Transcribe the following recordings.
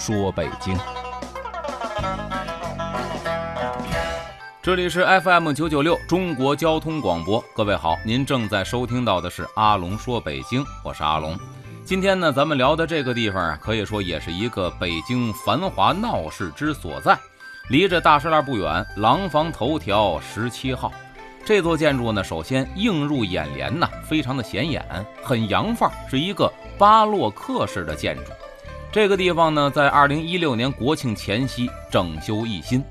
说：“北京，这里是 FM 九九六中国交通广播。各位好，您正在收听到的是阿龙说北京，我是阿龙。今天呢，咱们聊的这个地方啊，可以说也是一个北京繁华闹市之所在。离着大栅栏不远，廊坊头条十七号这座建筑呢，首先映入眼帘呐，非常的显眼，很洋范儿，是一个巴洛克式的建筑。这个地方呢，在二零一六年国庆前夕整修一新，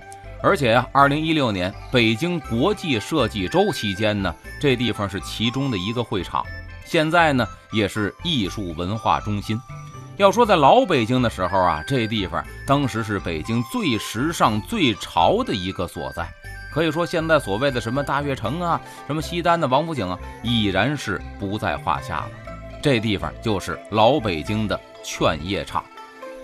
而且呀，二零一六年北京国际设计周期间呢，这地方是其中的一个会场，现在呢也是艺术文化中心。要说在老北京的时候啊，这地方当时是北京最时尚、最潮的一个所在，可以说现在所谓的什么大悦城啊、什么西单的王府井啊，已然是不在话下了。这地方就是老北京的。劝业场，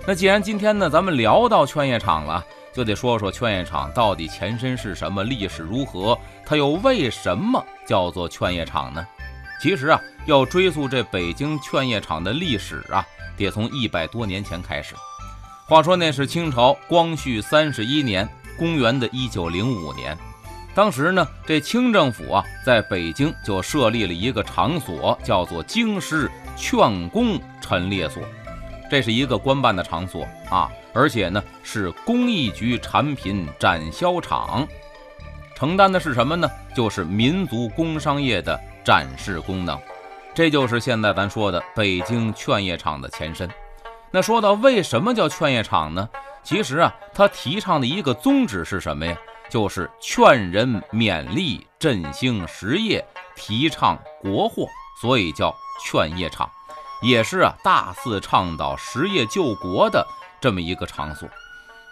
那既然今天呢，咱们聊到劝业场了，就得说说劝业场到底前身是什么，历史如何，它又为什么叫做劝业场呢？其实啊，要追溯这北京劝业场的历史啊，得从一百多年前开始。话说那是清朝光绪三十一年，公元的一九零五年，当时呢，这清政府啊，在北京就设立了一个场所，叫做京师劝工陈列所。这是一个官办的场所啊，而且呢是工艺局产品展销场，承担的是什么呢？就是民族工商业的展示功能。这就是现在咱说的北京劝业场的前身。那说到为什么叫劝业场呢？其实啊，它提倡的一个宗旨是什么呀？就是劝人勉励振兴实业，提倡国货，所以叫劝业场。也是啊，大肆倡导实业救国的这么一个场所。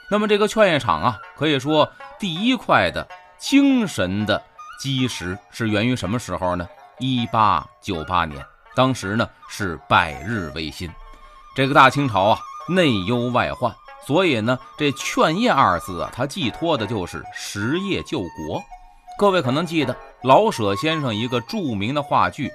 那么这个劝业场啊，可以说第一块的精神的基石是源于什么时候呢？一八九八年，当时呢是百日维新，这个大清朝啊内忧外患，所以呢这劝业二字啊，它寄托的就是实业救国。各位可能记得老舍先生一个著名的话剧。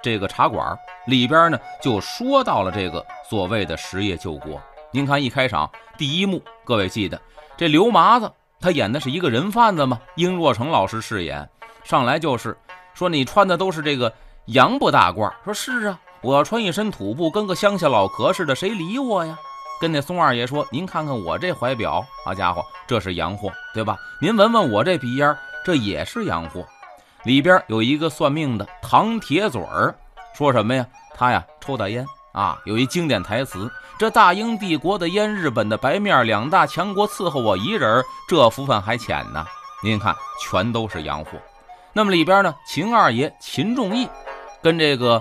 这个茶馆里边呢，就说到了这个所谓的实业救国。您看一开场第一幕，各位记得这刘麻子他演的是一个人贩子吗？殷若成老师饰演，上来就是说你穿的都是这个洋布大褂，说是啊，我要穿一身土布，跟个乡下老壳似的，谁理我呀？跟那松二爷说，您看看我这怀表，好家伙，这是洋货，对吧？您闻闻我这鼻烟，这也是洋货。里边有一个算命的唐铁嘴儿，说什么呀？他呀抽大烟啊，有一经典台词：这大英帝国的烟，日本的白面，两大强国伺候我一人，这福分还浅呢。您看，全都是洋货。那么里边呢，秦二爷秦仲义跟这个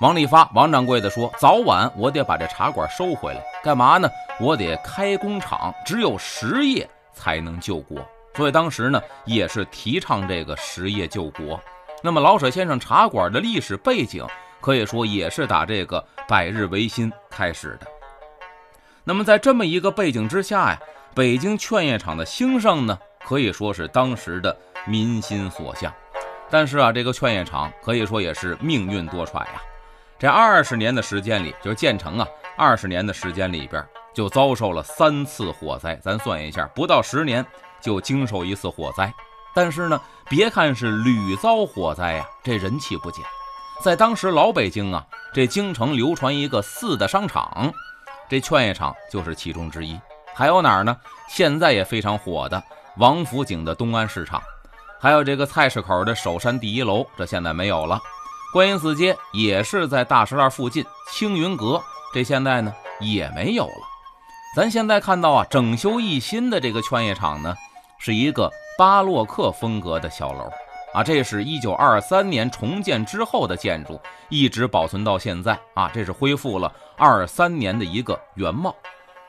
王利发王掌柜的说：早晚我得把这茶馆收回来，干嘛呢？我得开工厂，只有实业才能救国。所以当时呢，也是提倡这个实业救国。那么老舍先生茶馆的历史背景，可以说也是打这个百日维新开始的。那么在这么一个背景之下呀，北京劝业场的兴盛呢，可以说是当时的民心所向。但是啊，这个劝业场可以说也是命运多舛呀。这二十年的时间里，就是建成啊，二十年的时间里边，就遭受了三次火灾。咱算一下，不到十年。就经受一次火灾，但是呢，别看是屡遭火灾呀，这人气不减。在当时老北京啊，这京城流传一个四大商场，这劝业场就是其中之一。还有哪儿呢？现在也非常火的王府井的东安市场，还有这个菜市口的首山第一楼，这现在没有了。观音寺街也是在大石栏附近，青云阁这现在呢也没有了。咱现在看到啊，整修一新的这个劝业场呢。是一个巴洛克风格的小楼啊，这是一九二三年重建之后的建筑，一直保存到现在啊，这是恢复了二三年的一个原貌。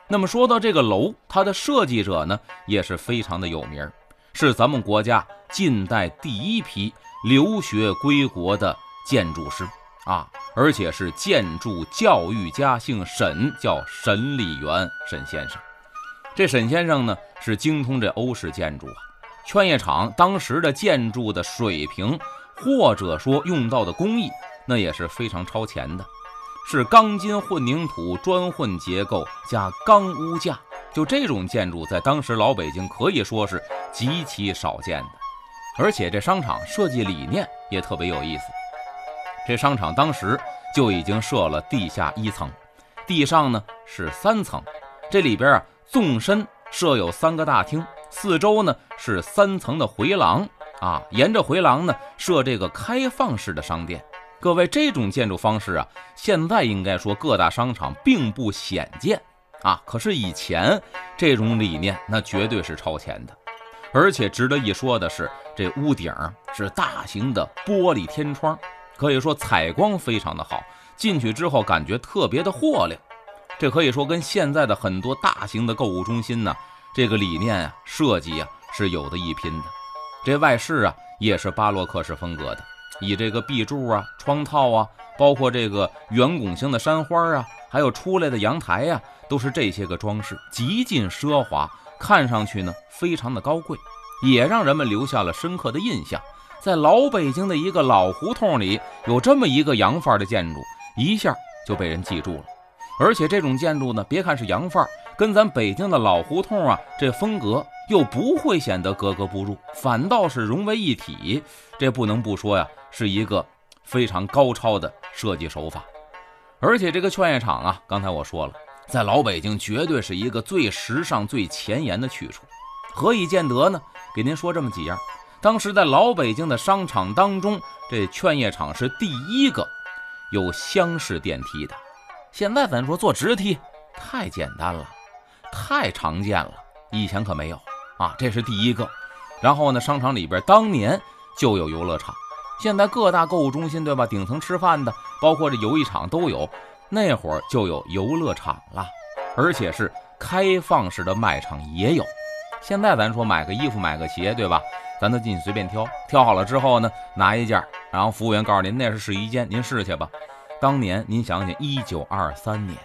那么说到这个楼，它的设计者呢也是非常的有名，是咱们国家近代第一批留学归国的建筑师啊，而且是建筑教育家，姓沈，叫沈礼元沈先生。这沈先生呢是精通这欧式建筑啊，劝业场当时的建筑的水平，或者说用到的工艺，那也是非常超前的。是钢筋混凝土砖混结构加钢屋架，就这种建筑在当时老北京可以说是极其少见的。而且这商场设计理念也特别有意思。这商场当时就已经设了地下一层，地上呢是三层。这里边啊纵深设有三个大厅，四周呢是三层的回廊啊，沿着回廊呢设这个开放式的商店。各位，这种建筑方式啊，现在应该说各大商场并不鲜见啊。可是以前这种理念那绝对是超前的。而且值得一说的是，这屋顶是大型的玻璃天窗，可以说采光非常的好，进去之后感觉特别的豁亮。这可以说跟现在的很多大型的购物中心呢，这个理念啊、设计啊是有的一拼的。这外饰啊也是巴洛克式风格的。以这个壁柱啊、窗套啊，包括这个圆拱形的山花啊，还有出来的阳台呀，都是这些个装饰，极尽奢华，看上去呢非常的高贵，也让人们留下了深刻的印象。在老北京的一个老胡同里，有这么一个洋范儿的建筑，一下就被人记住了。而且这种建筑呢，别看是洋范儿，跟咱北京的老胡同啊，这风格又不会显得格格不入，反倒是融为一体。这不能不说呀。是一个非常高超的设计手法，而且这个劝业场啊，刚才我说了，在老北京绝对是一个最时尚、最前沿的去处。何以见得呢？给您说这么几样。当时在老北京的商场当中，这劝业场是第一个有厢式电梯的。现在咱说坐直梯太简单了，太常见了，以前可没有啊，这是第一个。然后呢，商场里边当年就有游乐场。现在各大购物中心，对吧？顶层吃饭的，包括这游艺场都有。那会儿就有游乐场了，而且是开放式的卖场也有。现在咱说买个衣服、买个鞋，对吧？咱都进去随便挑，挑好了之后呢，拿一件，然后服务员告诉您那是试衣间，您试去吧。当年您想想，一九二三年，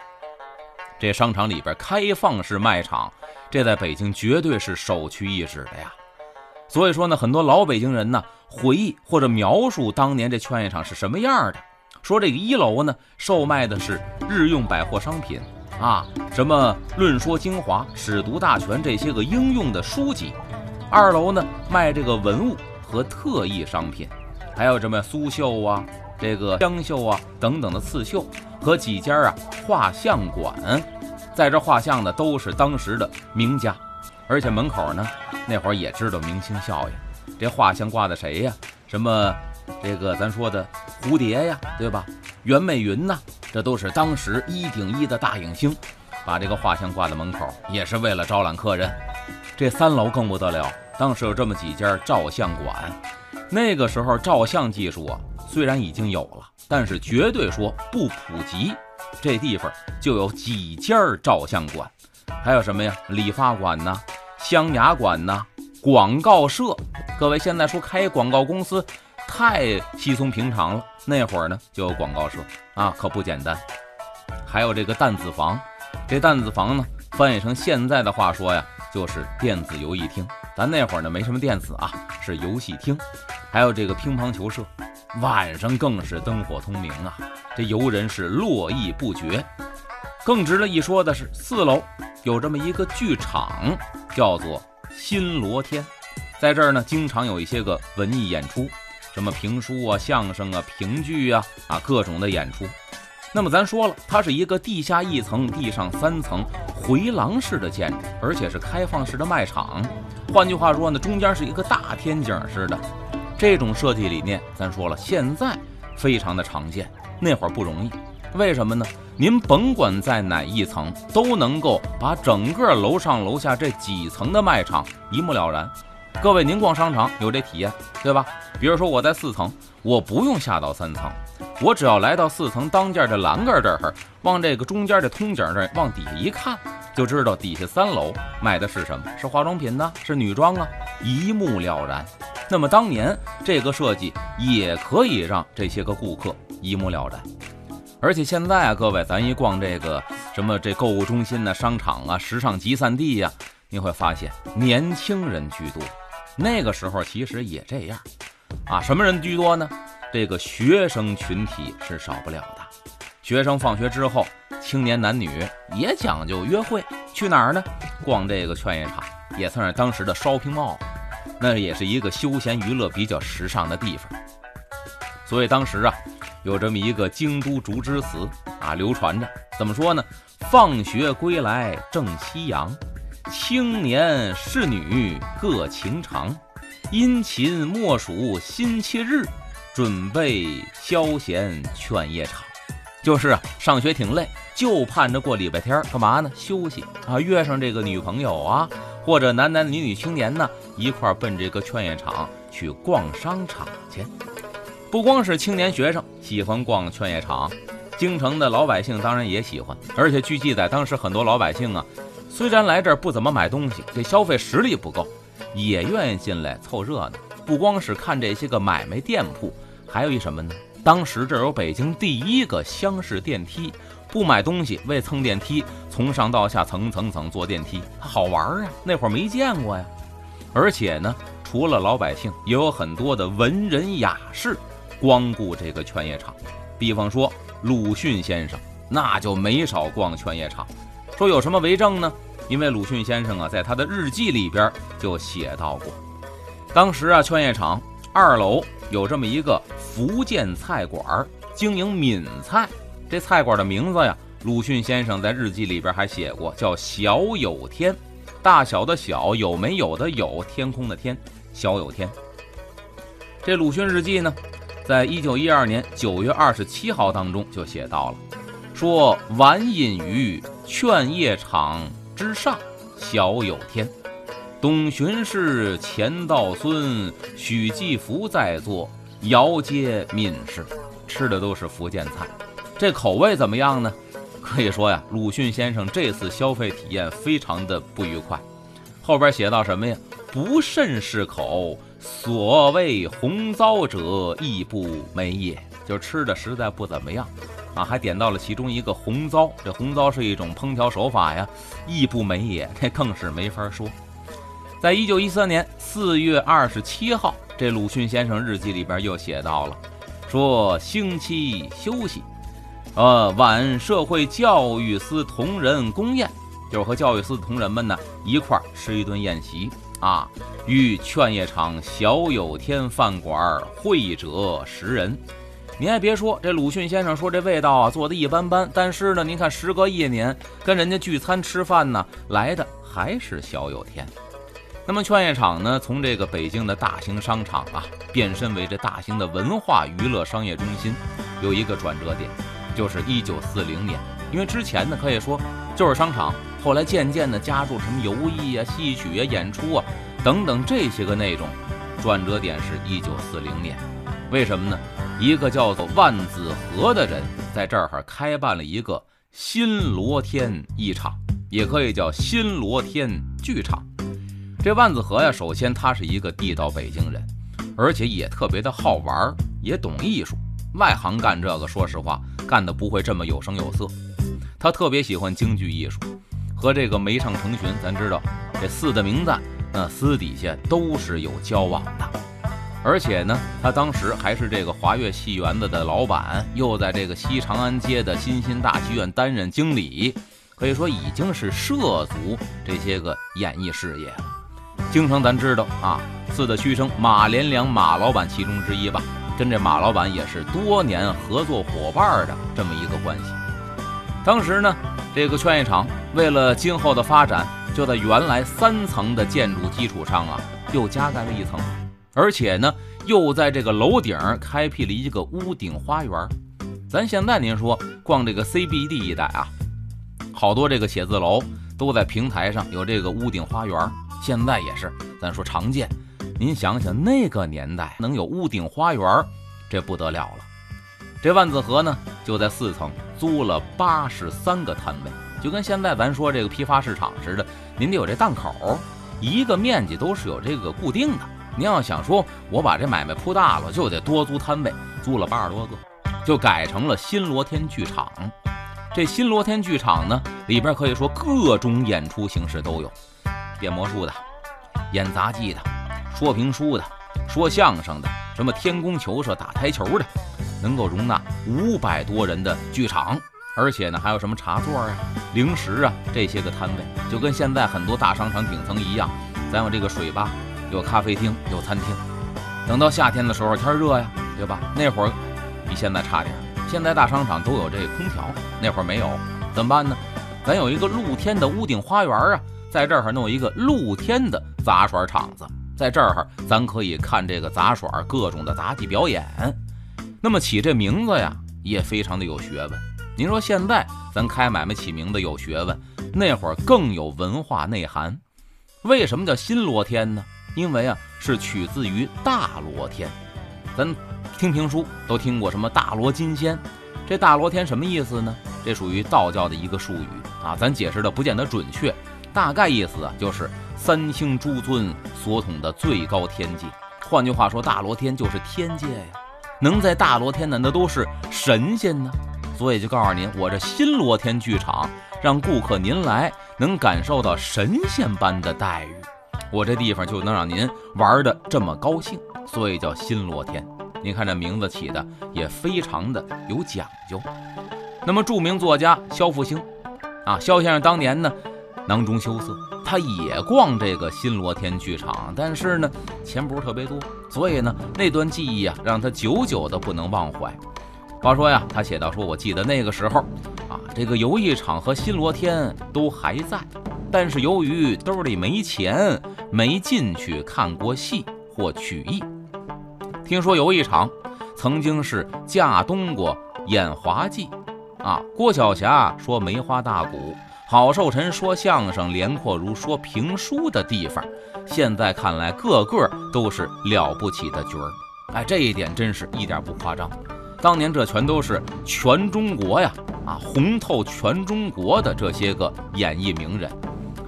这商场里边开放式卖场，这在北京绝对是首屈一指的呀。所以说呢，很多老北京人呢回忆或者描述当年这劝业场是什么样的。说这个一楼呢售卖的是日用百货商品啊，什么《论说精华》《史读大全》这些个应用的书籍。二楼呢卖这个文物和特异商品，还有什么苏绣啊、这个湘绣啊等等的刺绣和几家啊画像馆，在这画像的都是当时的名家。而且门口呢，那会儿也知道明星效应，这画像挂的谁呀？什么这个咱说的蝴蝶呀，对吧？袁美云呐，这都是当时一顶一的大影星，把这个画像挂在门口，也是为了招揽客人。这三楼更不得了，当时有这么几家照相馆。那个时候照相技术啊，虽然已经有了，但是绝对说不普及。这地方就有几家照相馆，还有什么呀？理发馆呐。镶牙馆呐，广告社，各位现在说开广告公司太稀松平常了，那会儿呢就有广告社啊，可不简单。还有这个弹子房，这弹子房呢翻译成现在的话说呀，就是电子游戏厅。咱那会儿呢没什么电子啊，是游戏厅。还有这个乒乓球社，晚上更是灯火通明啊，这游人是络绎不绝。更值得一说的是，四楼有这么一个剧场。叫做新罗天，在这儿呢，经常有一些个文艺演出，什么评书啊、相声啊、评剧啊啊，各种的演出。那么咱说了，它是一个地下一层、地上三层回廊式的建筑，而且是开放式的卖场。换句话说呢，中间是一个大天井似的。这种设计理念，咱说了，现在非常的常见，那会儿不容易。为什么呢？您甭管在哪一层，都能够把整个楼上楼下这几层的卖场一目了然。各位，您逛商场有这体验，对吧？比如说我在四层，我不用下到三层，我只要来到四层当间的栏杆这儿，往这个中间的通井这儿往底下一看，就知道底下三楼卖的是什么，是化妆品呢，是女装啊，一目了然。那么当年这个设计也可以让这些个顾客一目了然。而且现在啊，各位，咱一逛这个什么这购物中心呢、商场啊、时尚集散地呀，你会发现年轻人居多。那个时候其实也这样，啊，什么人居多呢？这个学生群体是少不了的。学生放学之后，青年男女也讲究约会，去哪儿呢？逛这个劝业场，也算是当时的 shopping mall，那也是一个休闲娱乐比较时尚的地方。所以当时啊，有这么一个京都竹枝词啊，流传着，怎么说呢？放学归来正夕阳，青年仕女各情长，殷勤莫属辛弃日，准备消闲劝业场。就是啊，上学挺累，就盼着过礼拜天，干嘛呢？休息啊，约上这个女朋友啊，或者男男女女青年呢，一块奔这个劝业场去逛商场去。不光是青年学生喜欢逛劝业场，京城的老百姓当然也喜欢。而且据记载，当时很多老百姓啊，虽然来这儿不怎么买东西，这消费实力不够，也愿意进来凑热闹。不光是看这些个买卖店铺，还有一什么呢？当时这有北京第一个厢式电梯，不买东西为蹭电梯，从上到下层层层坐电梯，好玩啊！那会儿没见过呀。而且呢，除了老百姓，也有很多的文人雅士。光顾这个劝业场，比方说鲁迅先生，那就没少逛劝业场。说有什么为证呢？因为鲁迅先生啊，在他的日记里边就写到过，当时啊，劝业场二楼有这么一个福建菜馆，经营闽菜。这菜馆的名字呀，鲁迅先生在日记里边还写过，叫小有天，大小的小，有没有的有，天空的天，小有天。这鲁迅日记呢？在一九一二年九月二十七号当中就写到了，说晚饮于劝业场之上，小有天。董巡视、钱道孙、许继福在座，遥接闽氏，吃的都是福建菜。这口味怎么样呢？可以说呀，鲁迅先生这次消费体验非常的不愉快。后边写到什么呀？不甚适口。所谓红糟者，亦不美也。就吃的实在不怎么样啊，还点到了其中一个红糟。这红糟是一种烹调手法呀，亦不美也，这更是没法说。在一九一三年四月二十七号，这鲁迅先生日记里边又写到了，说星期休息，呃，晚社会教育司同仁公宴，就是和教育司的同仁们呢一块儿吃一顿宴席。啊，与劝业场小有天饭馆会者十人。您还别说，这鲁迅先生说这味道啊做的一般般，但是呢，您看时隔一年跟人家聚餐吃饭呢，来的还是小有天。那么劝业场呢，从这个北京的大型商场啊，变身为这大型的文化娱乐商业中心，有一个转折点，就是一九四零年。因为之前呢，可以说就是商场。后来渐渐的加入什么游艺啊、戏曲啊、演出啊等等这些个内容，转折点是一九四零年，为什么呢？一个叫做万子和的人在这儿开办了一个新罗天艺场，也可以叫新罗天剧场。这万子和呀，首先他是一个地道北京人，而且也特别的好玩，也懂艺术。外行干这个，说实话，干的不会这么有声有色。他特别喜欢京剧艺术。和这个梅上成群，咱知道这四大名旦，那私底下都是有交往的。而且呢，他当时还是这个华岳戏园子的老板，又在这个西长安街的新兴大戏院担任经理，可以说已经是涉足这些个演艺事业了。京城咱知道啊，四大虚生马连良马老板其中之一吧，跟这马老板也是多年合作伙伴的这么一个关系。当时呢。这个劝业场为了今后的发展，就在原来三层的建筑基础上啊，又加盖了一层，而且呢，又在这个楼顶开辟了一个屋顶花园。咱现在您说逛这个 CBD 一带啊，好多这个写字楼都在平台上有这个屋顶花园，现在也是，咱说常见。您想想那个年代能有屋顶花园，这不得了了。这万子河呢，就在四层租了八十三个摊位，就跟现在咱说这个批发市场似的，您得有这档口，一个面积都是有这个固定的。您要想说我把这买卖铺大了，就得多租摊位，租了八十多个，就改成了新罗天剧场。这新罗天剧场呢，里边可以说各种演出形式都有，变魔术的，演杂技的，说评书的，说相声的，什么天宫球社打台球的，能够容纳五百多人的剧场。而且呢，还有什么茶座啊、零食啊这些个摊位，就跟现在很多大商场顶层一样，咱有这个水吧，有咖啡厅，有餐厅。等到夏天的时候，天热呀，对吧？那会儿比现在差点。现在大商场都有这空调，那会儿没有，怎么办呢？咱有一个露天的屋顶花园啊，在这儿弄一个露天的杂耍场子，在这儿咱可以看这个杂耍各种的杂技表演。那么起这名字呀，也非常的有学问。您说现在咱开买卖起名字有学问，那会儿更有文化内涵。为什么叫新罗天呢？因为啊是取自于大罗天。咱听评书都听过什么大罗金仙，这大罗天什么意思呢？这属于道教的一个术语啊，咱解释的不见得准确，大概意思啊就是三清诸尊所统的最高天界。换句话说，大罗天就是天界呀，能在大罗天的那都是神仙呢。所以就告诉您，我这新罗天剧场让顾客您来能感受到神仙般的待遇，我这地方就能让您玩的这么高兴，所以叫新罗天。您看这名字起的也非常的有讲究。那么著名作家萧复兴啊，萧先生当年呢囊中羞涩，他也逛这个新罗天剧场，但是呢钱不是特别多，所以呢那段记忆啊让他久久的不能忘怀。话说呀，他写道说：“我记得那个时候，啊，这个游艺场和新罗天都还在，但是由于兜里没钱，没进去看过戏或曲艺。听说有一场曾经是架冬瓜演滑稽，啊，郭晓霞说梅花大鼓，郝寿臣说相声，连阔如说评书的地方。现在看来，个个都是了不起的角儿。哎，这一点真是一点不夸张。”当年这全都是全中国呀，啊，红透全中国的这些个演艺名人。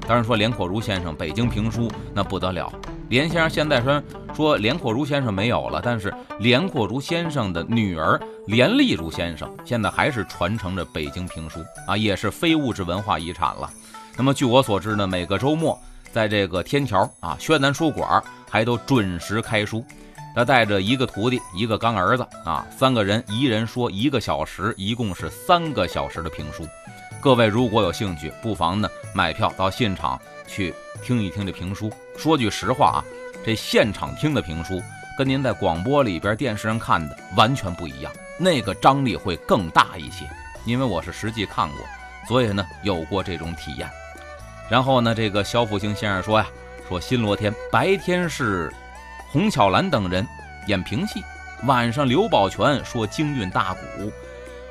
当然说连阔如先生北京评书那不得了。连先生现在说说连阔如先生没有了，但是连阔如先生的女儿连丽如先生现在还是传承着北京评书啊，也是非物质文化遗产了。那么据我所知呢，每个周末在这个天桥啊宣南书馆还都准时开书。他带着一个徒弟，一个干儿子啊，三个人一人说一个小时，一共是三个小时的评书。各位如果有兴趣，不妨呢买票到现场去听一听这评书。说句实话啊，这现场听的评书跟您在广播里边、电视上看的完全不一样，那个张力会更大一些。因为我是实际看过，所以呢有过这种体验。然后呢，这个肖复兴先生说呀，说新罗天白天是。洪巧兰等人演评戏，晚上刘宝全说京韵大鼓。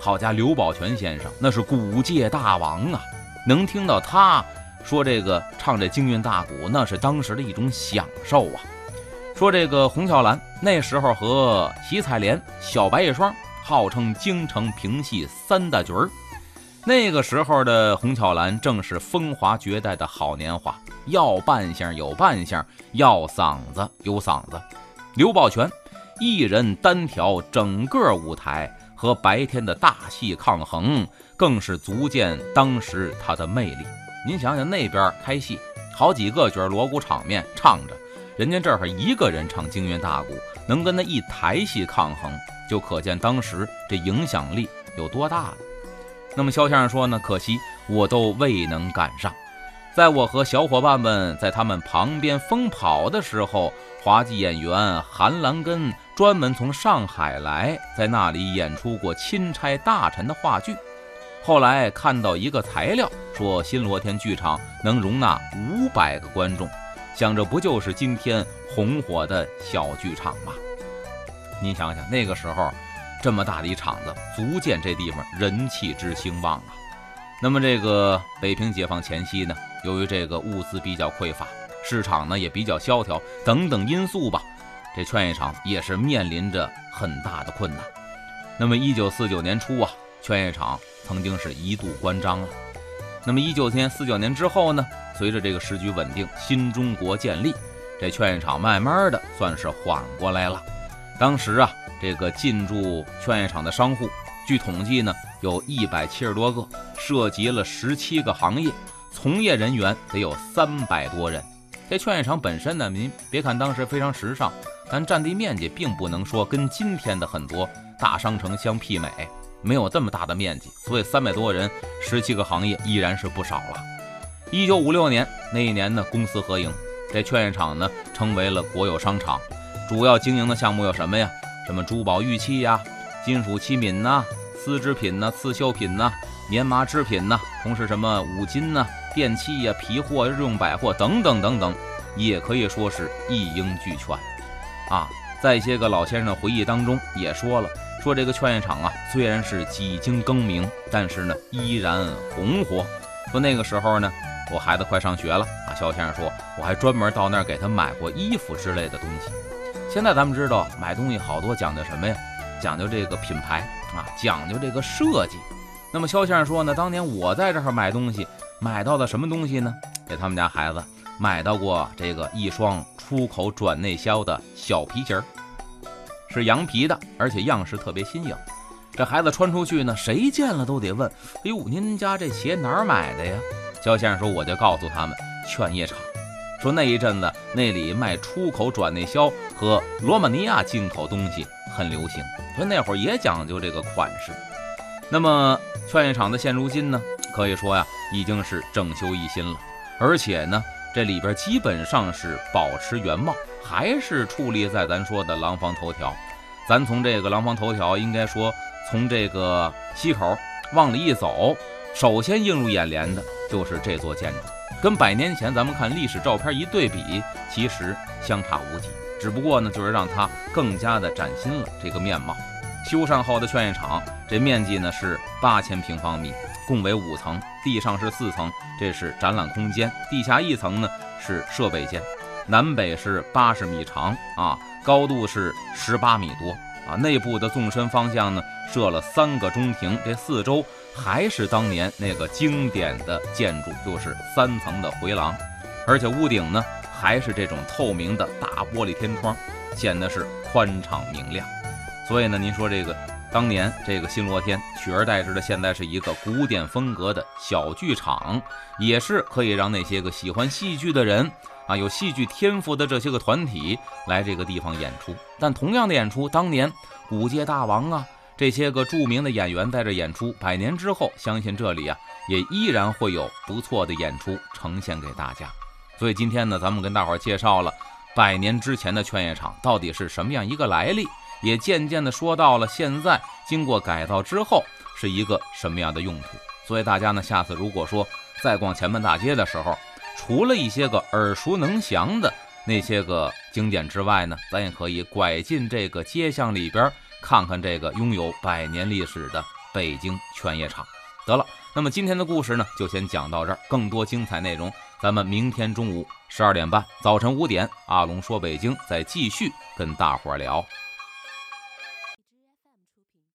好家，刘宝全先生那是鼓界大王啊！能听到他说这个唱这京韵大鼓，那是当时的一种享受啊。说这个洪巧兰那时候和喜彩莲、小白玉霜号称京城评戏三大角儿。那个时候的洪巧兰正是风华绝代的好年华。要扮相有扮相，要嗓子有嗓子。刘宝全一人单挑整个舞台，和白天的大戏抗衡，更是足见当时他的魅力。您想想，那边开戏，好几个角锣鼓场面唱着，人家这儿一个人唱京韵大鼓，能跟那一台戏抗衡，就可见当时这影响力有多大了。那么肖先生说呢？可惜我都未能赶上。在我和小伙伴们在他们旁边疯跑的时候，滑稽演员韩兰根专门从上海来，在那里演出过钦差大臣的话剧。后来看到一个材料，说新罗天剧场能容纳五百个观众，想着不就是今天红火的小剧场吗？您想想，那个时候这么大的一场子，足见这地方人气之兴旺啊。那么这个北平解放前夕呢？由于这个物资比较匮乏，市场呢也比较萧条，等等因素吧，这劝业场也是面临着很大的困难。那么，一九四九年初啊，劝业场曾经是一度关张了。那么一九年、四九年之后呢，随着这个时局稳定，新中国建立，这劝业场慢慢的算是缓过来了。当时啊，这个进驻劝业场的商户，据统计呢，有一百七十多个，涉及了十七个行业，从业人员得有三百多人。这劝业场本身呢，您别看当时非常时尚，但占地面积并不能说跟今天的很多大商城相媲美。没有这么大的面积，所以三百多人，十七个行业依然是不少了。一九五六年那一年呢，公私合营，这劝业场呢成为了国有商场，主要经营的项目有什么呀？什么珠宝玉器呀、金属器皿呐、丝织品呐、刺绣品呐、棉麻织品呐，同时什么五金呐、电器呀、皮货、日用百货等等等等，也可以说是一应俱全。啊，在一些个老先生的回忆当中也说了。说这个劝业场啊，虽然是几经更名，但是呢依然红火。说那个时候呢，我孩子快上学了啊，肖先生说我还专门到那儿给他买过衣服之类的东西。现在咱们知道买东西好多讲究什么呀？讲究这个品牌啊，讲究这个设计。那么肖先生说呢，当年我在这儿买东西，买到的什么东西呢？给他们家孩子买到过这个一双出口转内销的小皮鞋儿。是羊皮的，而且样式特别新颖。这孩子穿出去呢，谁见了都得问：“哎呦，您家这鞋哪儿买的呀？”肖先生说：“我就告诉他们，劝业场。说那一阵子那里卖出口转内销和罗马尼亚进口东西很流行，说那会儿也讲究这个款式。那么劝业场的现如今呢，可以说呀，已经是整修一新了，而且呢，这里边基本上是保持原貌。”还是矗立在咱说的廊坊头条，咱从这个廊坊头条，应该说从这个西口往里一走，首先映入眼帘的就是这座建筑，跟百年前咱们看历史照片一对比，其实相差无几。只不过呢，就是让它更加的崭新了这个面貌。修缮后的劝业场，这面积呢是八千平方米，共为五层，地上是四层，这是展览空间，地下一层呢是设备间。南北是八十米长啊，高度是十八米多啊。内部的纵深方向呢，设了三个中庭，这四周还是当年那个经典的建筑，就是三层的回廊，而且屋顶呢还是这种透明的大玻璃天窗，显得是宽敞明亮。所以呢，您说这个当年这个新罗天取而代之的，现在是一个古典风格的小剧场，也是可以让那些个喜欢戏剧的人。啊，有戏剧天赋的这些个团体来这个地方演出，但同样的演出，当年古界大王啊，这些个著名的演员在这演出，百年之后，相信这里啊也依然会有不错的演出呈现给大家。所以今天呢，咱们跟大伙儿介绍了百年之前的劝业场到底是什么样一个来历，也渐渐的说到了现在经过改造之后是一个什么样的用途。所以大家呢，下次如果说再逛前门大街的时候，除了一些个耳熟能详的那些个景点之外呢，咱也可以拐进这个街巷里边，看看这个拥有百年历史的北京犬夜场。得了，那么今天的故事呢，就先讲到这儿。更多精彩内容，咱们明天中午十二点半、早晨五点，阿龙说北京再继续跟大伙儿聊。